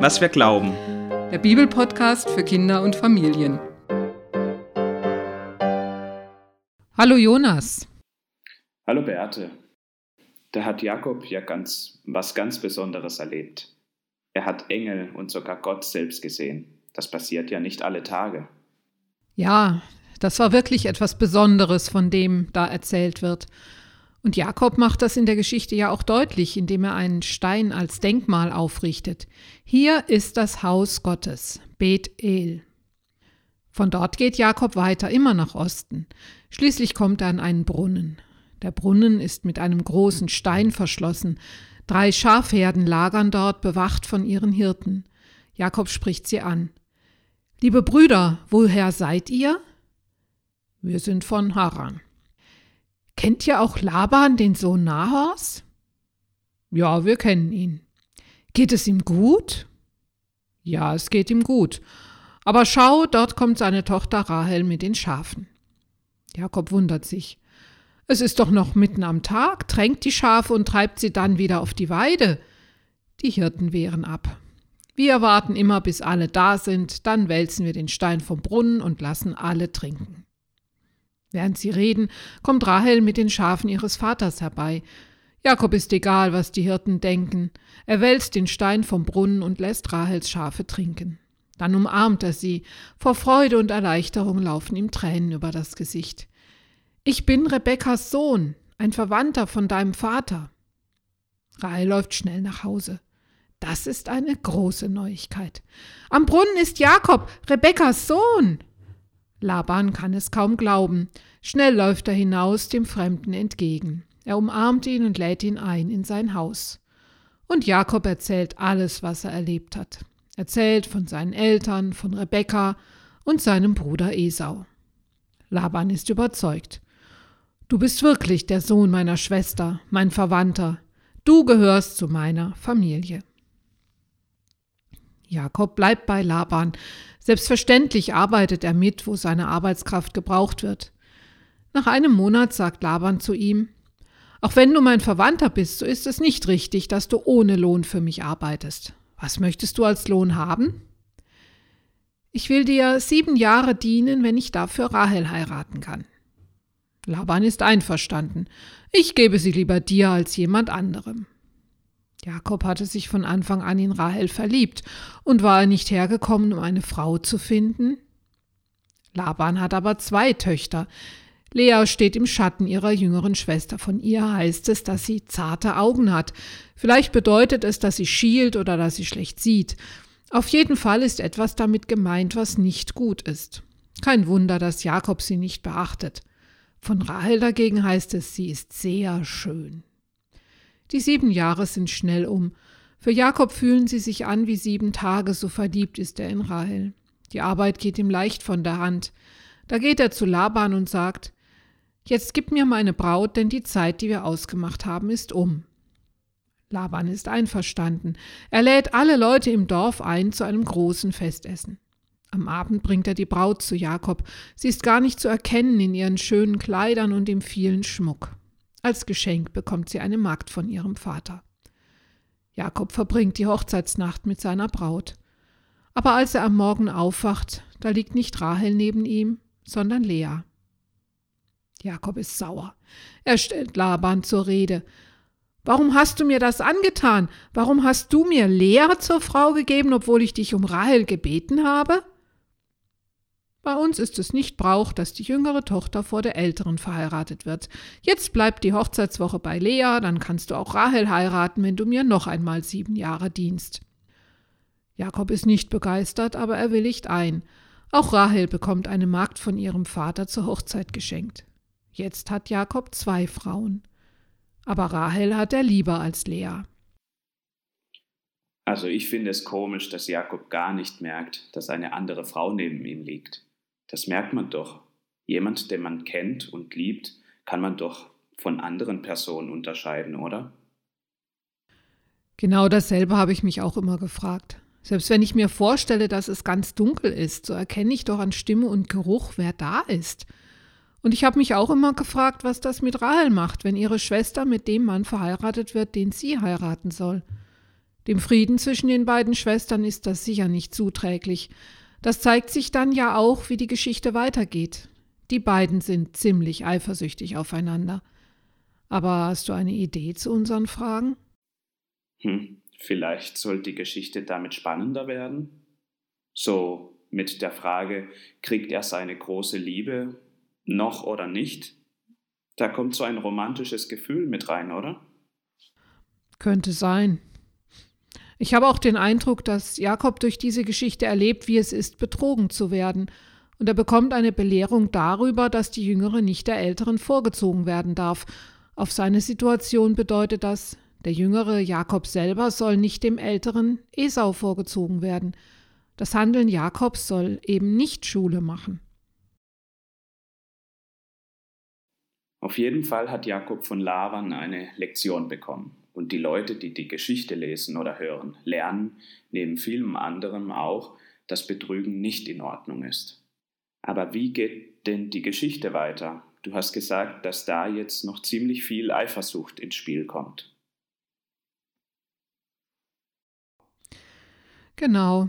was wir glauben. Der Bibelpodcast für Kinder und Familien. Hallo Jonas. Hallo Beate. Da hat Jakob ja ganz was ganz Besonderes erlebt. Er hat Engel und sogar Gott selbst gesehen. Das passiert ja nicht alle Tage. Ja, das war wirklich etwas Besonderes, von dem da erzählt wird. Und Jakob macht das in der Geschichte ja auch deutlich, indem er einen Stein als Denkmal aufrichtet. Hier ist das Haus Gottes, Bet El. Von dort geht Jakob weiter, immer nach Osten. Schließlich kommt er an einen Brunnen. Der Brunnen ist mit einem großen Stein verschlossen. Drei Schafherden lagern dort, bewacht von ihren Hirten. Jakob spricht sie an. Liebe Brüder, woher seid ihr? Wir sind von Haran. Kennt ihr auch Laban, den Sohn Nahors? Ja, wir kennen ihn. Geht es ihm gut? Ja, es geht ihm gut. Aber schau, dort kommt seine Tochter Rahel mit den Schafen. Jakob wundert sich. Es ist doch noch mitten am Tag, tränkt die Schafe und treibt sie dann wieder auf die Weide. Die Hirten wehren ab. Wir warten immer, bis alle da sind, dann wälzen wir den Stein vom Brunnen und lassen alle trinken. Während sie reden, kommt Rahel mit den Schafen ihres Vaters herbei. Jakob ist egal, was die Hirten denken. Er wälzt den Stein vom Brunnen und lässt Rahels Schafe trinken. Dann umarmt er sie. Vor Freude und Erleichterung laufen ihm Tränen über das Gesicht. Ich bin Rebekkas Sohn, ein Verwandter von deinem Vater. Rahel läuft schnell nach Hause. Das ist eine große Neuigkeit. Am Brunnen ist Jakob, Rebekkas Sohn. Laban kann es kaum glauben. Schnell läuft er hinaus dem Fremden entgegen. Er umarmt ihn und lädt ihn ein in sein Haus. Und Jakob erzählt alles, was er erlebt hat. Erzählt von seinen Eltern, von Rebekka und seinem Bruder Esau. Laban ist überzeugt. Du bist wirklich der Sohn meiner Schwester, mein Verwandter. Du gehörst zu meiner Familie. Jakob bleibt bei Laban. Selbstverständlich arbeitet er mit, wo seine Arbeitskraft gebraucht wird. Nach einem Monat sagt Laban zu ihm, auch wenn du mein Verwandter bist, so ist es nicht richtig, dass du ohne Lohn für mich arbeitest. Was möchtest du als Lohn haben? Ich will dir sieben Jahre dienen, wenn ich dafür Rahel heiraten kann. Laban ist einverstanden. Ich gebe sie lieber dir als jemand anderem. Jakob hatte sich von Anfang an in Rahel verliebt, und war er nicht hergekommen, um eine Frau zu finden? Laban hat aber zwei Töchter. Lea steht im Schatten ihrer jüngeren Schwester. Von ihr heißt es, dass sie zarte Augen hat. Vielleicht bedeutet es, dass sie schielt oder dass sie schlecht sieht. Auf jeden Fall ist etwas damit gemeint, was nicht gut ist. Kein Wunder, dass Jakob sie nicht beachtet. Von Rahel dagegen heißt es, sie ist sehr schön. Die sieben Jahre sind schnell um. Für Jakob fühlen sie sich an wie sieben Tage, so verliebt ist er in Rahel. Die Arbeit geht ihm leicht von der Hand. Da geht er zu Laban und sagt, Jetzt gib mir meine Braut, denn die Zeit, die wir ausgemacht haben, ist um. Laban ist einverstanden. Er lädt alle Leute im Dorf ein zu einem großen Festessen. Am Abend bringt er die Braut zu Jakob. Sie ist gar nicht zu erkennen in ihren schönen Kleidern und dem vielen Schmuck. Als Geschenk bekommt sie eine Magd von ihrem Vater. Jakob verbringt die Hochzeitsnacht mit seiner Braut. Aber als er am Morgen aufwacht, da liegt nicht Rahel neben ihm, sondern Lea. Jakob ist sauer. Er stellt Laban zur Rede. Warum hast du mir das angetan? Warum hast du mir Lea zur Frau gegeben, obwohl ich dich um Rahel gebeten habe? Bei uns ist es nicht Brauch, dass die jüngere Tochter vor der älteren verheiratet wird. Jetzt bleibt die Hochzeitswoche bei Lea, dann kannst du auch Rahel heiraten, wenn du mir noch einmal sieben Jahre dienst. Jakob ist nicht begeistert, aber er willigt ein. Auch Rahel bekommt eine Magd von ihrem Vater zur Hochzeit geschenkt. Jetzt hat Jakob zwei Frauen. Aber Rahel hat er lieber als Lea. Also ich finde es komisch, dass Jakob gar nicht merkt, dass eine andere Frau neben ihm liegt. Das merkt man doch. Jemand, den man kennt und liebt, kann man doch von anderen Personen unterscheiden, oder? Genau dasselbe habe ich mich auch immer gefragt. Selbst wenn ich mir vorstelle, dass es ganz dunkel ist, so erkenne ich doch an Stimme und Geruch, wer da ist. Und ich habe mich auch immer gefragt, was das mit Rahel macht, wenn ihre Schwester mit dem Mann verheiratet wird, den sie heiraten soll. Dem Frieden zwischen den beiden Schwestern ist das sicher nicht zuträglich. Das zeigt sich dann ja auch, wie die Geschichte weitergeht. Die beiden sind ziemlich eifersüchtig aufeinander. Aber hast du eine Idee zu unseren Fragen? Hm, vielleicht soll die Geschichte damit spannender werden? So mit der Frage, kriegt er seine große Liebe noch oder nicht? Da kommt so ein romantisches Gefühl mit rein, oder? Könnte sein. Ich habe auch den Eindruck, dass Jakob durch diese Geschichte erlebt, wie es ist, betrogen zu werden, und er bekommt eine Belehrung darüber, dass die Jüngere nicht der Älteren vorgezogen werden darf. Auf seine Situation bedeutet das, der jüngere Jakob selber soll nicht dem älteren Esau vorgezogen werden. Das Handeln Jakobs soll eben nicht Schule machen. Auf jeden Fall hat Jakob von Lavan eine Lektion bekommen. Und die Leute, die die Geschichte lesen oder hören, lernen neben vielem anderem auch, dass Betrügen nicht in Ordnung ist. Aber wie geht denn die Geschichte weiter? Du hast gesagt, dass da jetzt noch ziemlich viel Eifersucht ins Spiel kommt. Genau,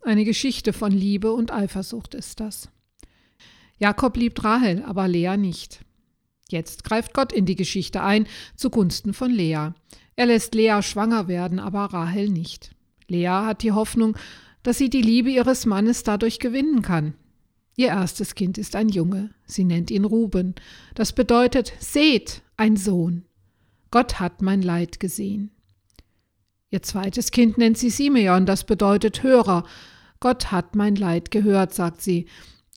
eine Geschichte von Liebe und Eifersucht ist das. Jakob liebt Rahel, aber Lea nicht. Jetzt greift Gott in die Geschichte ein, zugunsten von Lea. Er lässt Lea schwanger werden, aber Rahel nicht. Lea hat die Hoffnung, dass sie die Liebe ihres Mannes dadurch gewinnen kann. Ihr erstes Kind ist ein Junge. Sie nennt ihn Ruben. Das bedeutet, seht, ein Sohn. Gott hat mein Leid gesehen. Ihr zweites Kind nennt sie Simeon. Das bedeutet Hörer. Gott hat mein Leid gehört, sagt sie,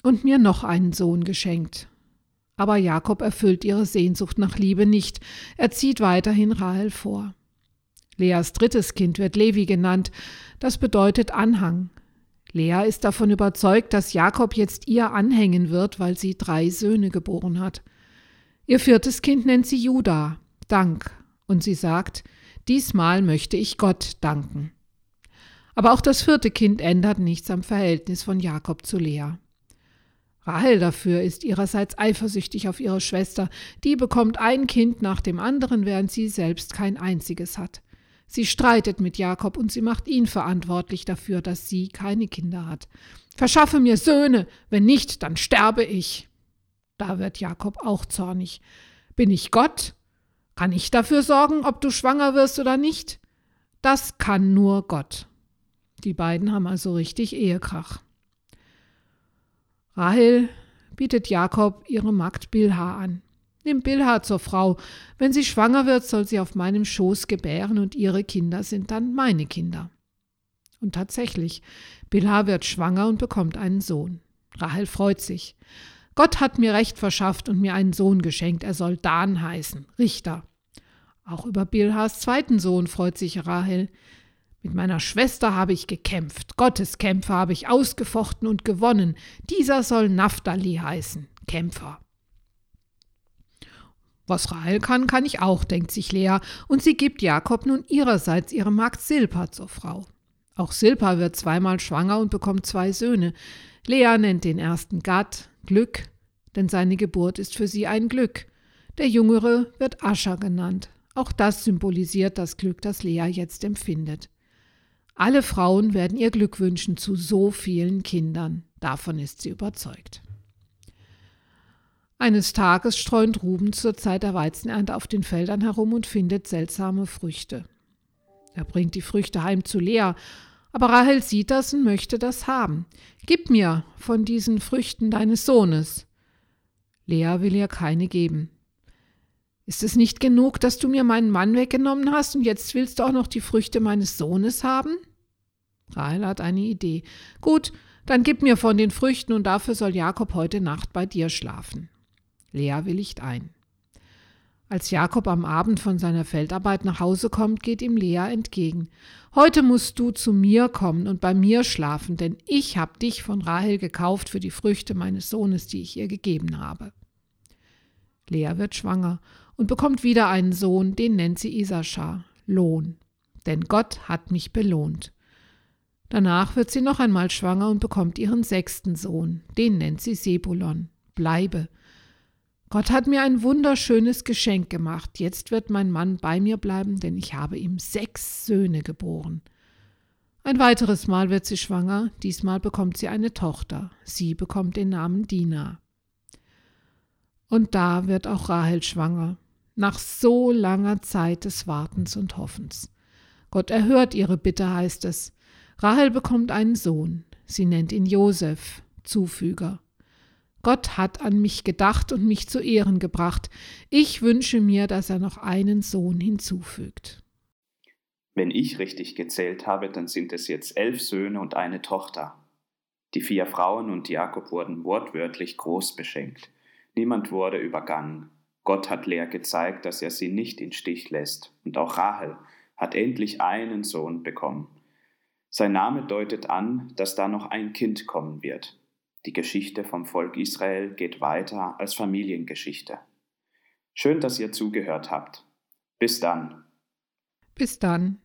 und mir noch einen Sohn geschenkt. Aber Jakob erfüllt ihre Sehnsucht nach Liebe nicht. Er zieht weiterhin Rahel vor. Leas drittes Kind wird Levi genannt. Das bedeutet Anhang. Lea ist davon überzeugt, dass Jakob jetzt ihr anhängen wird, weil sie drei Söhne geboren hat. Ihr viertes Kind nennt sie Judah, Dank, und sie sagt, diesmal möchte ich Gott danken. Aber auch das vierte Kind ändert nichts am Verhältnis von Jakob zu Lea. Rahel dafür ist ihrerseits eifersüchtig auf ihre Schwester, die bekommt ein Kind nach dem anderen, während sie selbst kein einziges hat. Sie streitet mit Jakob und sie macht ihn verantwortlich dafür, dass sie keine Kinder hat. Verschaffe mir Söhne, wenn nicht, dann sterbe ich. Da wird Jakob auch zornig. Bin ich Gott? Kann ich dafür sorgen, ob du schwanger wirst oder nicht? Das kann nur Gott. Die beiden haben also richtig Ehekrach. Rahel bietet Jakob ihre Magd Bilha an. Nimm Bilha zur Frau. Wenn sie schwanger wird, soll sie auf meinem Schoß gebären und ihre Kinder sind dann meine Kinder. Und tatsächlich, Bilha wird schwanger und bekommt einen Sohn. Rahel freut sich. Gott hat mir Recht verschafft und mir einen Sohn geschenkt. Er soll Dan heißen, Richter. Auch über Bilhas zweiten Sohn freut sich Rahel. Mit meiner Schwester habe ich gekämpft. Gottes Kämpfer habe ich ausgefochten und gewonnen. Dieser soll Naphtali heißen, Kämpfer. Was Rahel kann, kann ich auch, denkt sich Lea, und sie gibt Jakob nun ihrerseits ihre Magd Silpa zur Frau. Auch Silpa wird zweimal schwanger und bekommt zwei Söhne. Lea nennt den ersten Gad, Glück, denn seine Geburt ist für sie ein Glück. Der Jüngere wird Ascher genannt. Auch das symbolisiert das Glück, das Lea jetzt empfindet. Alle Frauen werden ihr Glück wünschen zu so vielen Kindern. Davon ist sie überzeugt. Eines Tages streunt Ruben zur Zeit der Weizenernte auf den Feldern herum und findet seltsame Früchte. Er bringt die Früchte heim zu Lea, aber Rahel sieht das und möchte das haben. Gib mir von diesen Früchten deines Sohnes. Lea will ihr keine geben. Ist es nicht genug, dass du mir meinen Mann weggenommen hast und jetzt willst du auch noch die Früchte meines Sohnes haben? Rahel hat eine Idee. Gut, dann gib mir von den Früchten und dafür soll Jakob heute Nacht bei dir schlafen. Lea willigt ein. Als Jakob am Abend von seiner Feldarbeit nach Hause kommt, geht ihm Lea entgegen. Heute musst du zu mir kommen und bei mir schlafen, denn ich habe dich von Rahel gekauft für die Früchte meines Sohnes, die ich ihr gegeben habe. Lea wird schwanger und bekommt wieder einen Sohn, den nennt sie Isaschar, Lohn. Denn Gott hat mich belohnt. Danach wird sie noch einmal schwanger und bekommt ihren sechsten Sohn, den nennt sie Sebulon, Bleibe. Gott hat mir ein wunderschönes Geschenk gemacht. Jetzt wird mein Mann bei mir bleiben, denn ich habe ihm sechs Söhne geboren. Ein weiteres Mal wird sie schwanger, diesmal bekommt sie eine Tochter. Sie bekommt den Namen Dina. Und da wird auch Rahel schwanger, nach so langer Zeit des Wartens und Hoffens. Gott erhört ihre Bitte, heißt es. Rahel bekommt einen Sohn. Sie nennt ihn Josef, Zufüger. Gott hat an mich gedacht und mich zu Ehren gebracht. Ich wünsche mir, dass er noch einen Sohn hinzufügt. Wenn ich richtig gezählt habe, dann sind es jetzt elf Söhne und eine Tochter. Die vier Frauen und Jakob wurden wortwörtlich groß beschenkt. Niemand wurde übergangen. Gott hat Lea gezeigt, dass er sie nicht in Stich lässt, und auch Rahel hat endlich einen Sohn bekommen. Sein Name deutet an, dass da noch ein Kind kommen wird. Die Geschichte vom Volk Israel geht weiter als Familiengeschichte. Schön, dass ihr zugehört habt. Bis dann. Bis dann.